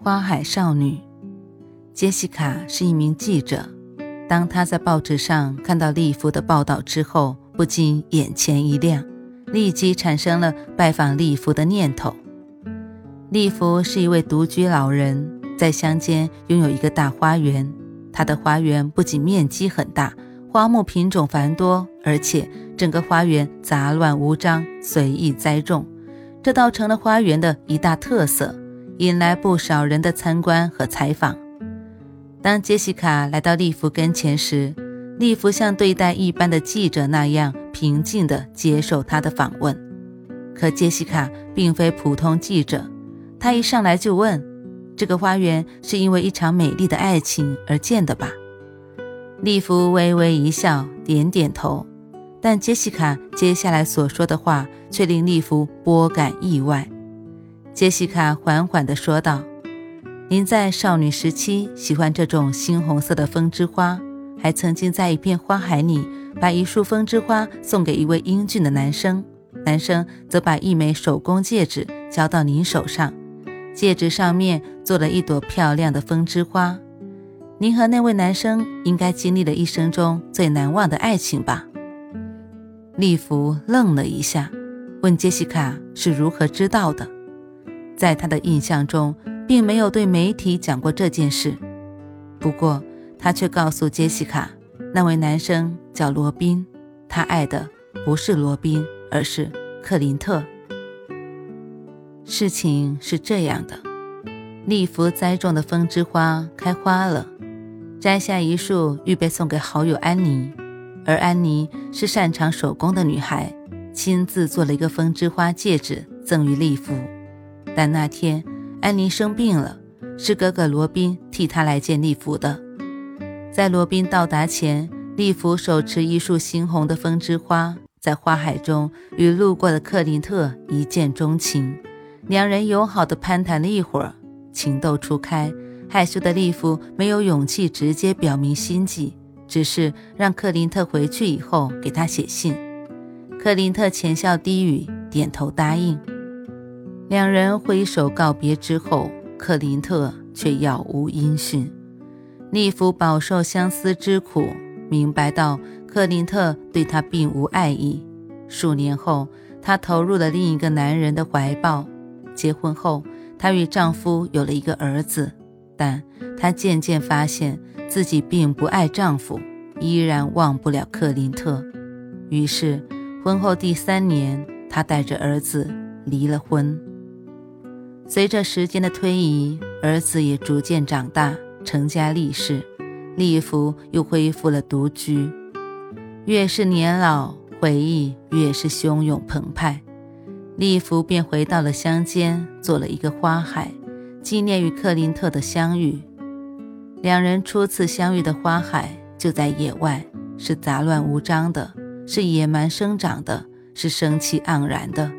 花海少女杰西卡是一名记者。当她在报纸上看到利弗的报道之后，不禁眼前一亮，立即产生了拜访利弗的念头。利弗是一位独居老人，在乡间拥有一个大花园。他的花园不仅面积很大，花木品种繁多，而且整个花园杂乱无章，随意栽种，这倒成了花园的一大特色。引来不少人的参观和采访。当杰西卡来到利弗跟前时，利弗像对待一般的记者那样平静地接受他的访问。可杰西卡并非普通记者，他一上来就问：“这个花园是因为一场美丽的爱情而建的吧？”利弗微微一笑，点点头。但杰西卡接下来所说的话却令利弗颇感意外。杰西卡缓缓地说道：“您在少女时期喜欢这种猩红色的风之花，还曾经在一片花海里把一束风之花送给一位英俊的男生，男生则把一枚手工戒指交到您手上，戒指上面做了一朵漂亮的风之花。您和那位男生应该经历了一生中最难忘的爱情吧？”利弗愣了一下，问杰西卡是如何知道的。在他的印象中，并没有对媒体讲过这件事。不过，他却告诉杰西卡，那位男生叫罗宾，他爱的不是罗宾，而是克林特。事情是这样的：利弗栽种的风之花开花了，摘下一束预备送给好友安妮，而安妮是擅长手工的女孩，亲自做了一个风之花戒指赠予利弗。但那天，安妮生病了，是哥哥罗宾替她来见利弗的。在罗宾到达前，利弗手持一束猩红的风之花，在花海中与路过的克林特一见钟情。两人友好地攀谈了一会儿，情窦初开，害羞的利弗没有勇气直接表明心迹，只是让克林特回去以后给他写信。克林特浅笑低语，点头答应。两人挥手告别之后，克林特却杳无音讯。利弗饱受相思之苦，明白到克林特对他并无爱意。数年后，她投入了另一个男人的怀抱。结婚后，她与丈夫有了一个儿子，但她渐渐发现自己并不爱丈夫，依然忘不了克林特。于是，婚后第三年，她带着儿子离了婚。随着时间的推移，儿子也逐渐长大，成家立室，利弗又恢复了独居。越是年老，回忆越是汹涌澎湃。利弗便回到了乡间，做了一个花海，纪念与克林特的相遇。两人初次相遇的花海就在野外，是杂乱无章的，是野蛮生长的，是生气盎然的，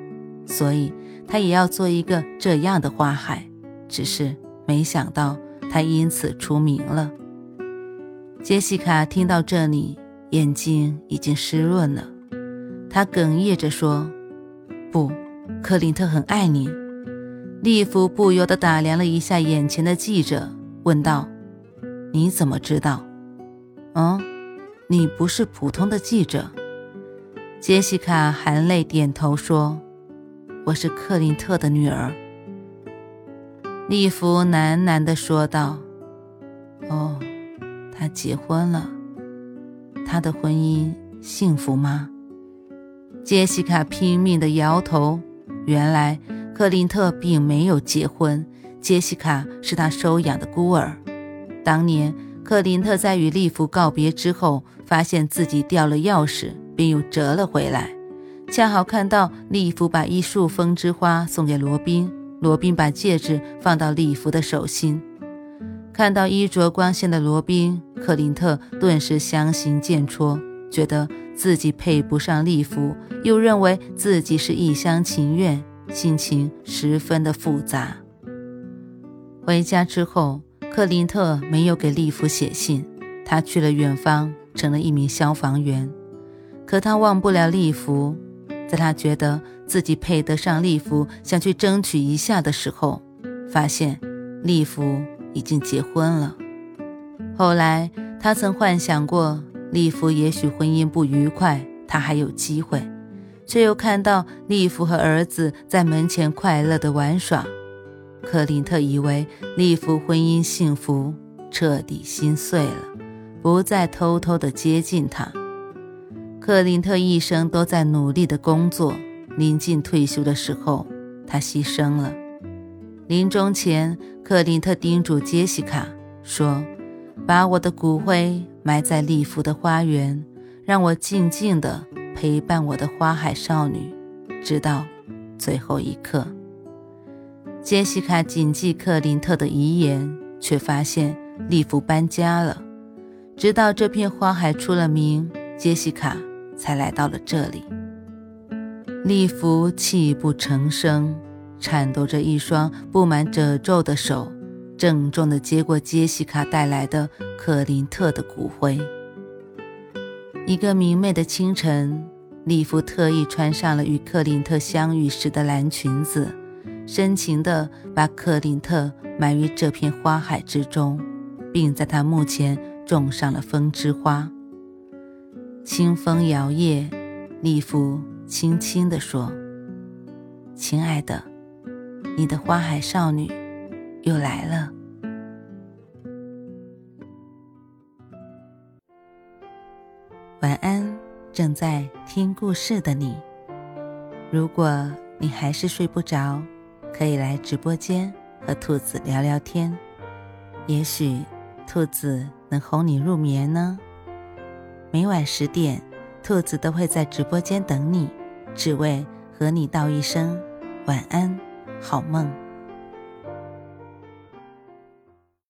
所以。他也要做一个这样的花海，只是没想到他因此出名了。杰西卡听到这里，眼睛已经湿润了，她哽咽着说：“不，克林特很爱你。”利弗不由得打量了一下眼前的记者，问道：“你怎么知道？”“嗯，你不是普通的记者。”杰西卡含泪点头说。我是克林特的女儿，利弗喃喃地说道：“哦，他结婚了。他的婚姻幸福吗？”杰西卡拼命地摇头。原来克林特并没有结婚，杰西卡是他收养的孤儿。当年克林特在与利弗告别之后，发现自己掉了钥匙，便又折了回来。恰好看到利弗把一束风之花送给罗宾，罗宾把戒指放到利弗的手心。看到衣着光鲜的罗宾，克林特顿时相形见绌，觉得自己配不上利弗，又认为自己是一厢情愿，心情十分的复杂。回家之后，克林特没有给利弗写信，他去了远方，成了一名消防员。可他忘不了利弗，在他觉得自己配得上利弗，想去争取一下的时候，发现利弗已经结婚了。后来他曾幻想过利弗也许婚姻不愉快，他还有机会，却又看到利弗和儿子在门前快乐地玩耍。克林特以为利弗婚姻幸福，彻底心碎了，不再偷偷的接近他。克林特一生都在努力的工作，临近退休的时候，他牺牲了。临终前，克林特叮嘱杰西卡说：“把我的骨灰埋在利弗的花园，让我静静地陪伴我的花海少女，直到最后一刻。”杰西卡谨记克林特的遗言，却发现利弗搬家了。直到这片花海出了名，杰西卡。才来到了这里。利弗泣不成声，颤抖着一双布满褶皱的手，郑重地接过杰西卡带来的克林特的骨灰。一个明媚的清晨，利弗特意穿上了与克林特相遇时的蓝裙子，深情地把克林特埋于这片花海之中，并在他墓前种上了风之花。清风摇曳，利弗轻轻地说：“亲爱的，你的花海少女又来了。”晚安，正在听故事的你。如果你还是睡不着，可以来直播间和兔子聊聊天，也许兔子能哄你入眠呢。每晚十点，兔子都会在直播间等你，只为和你道一声晚安，好梦。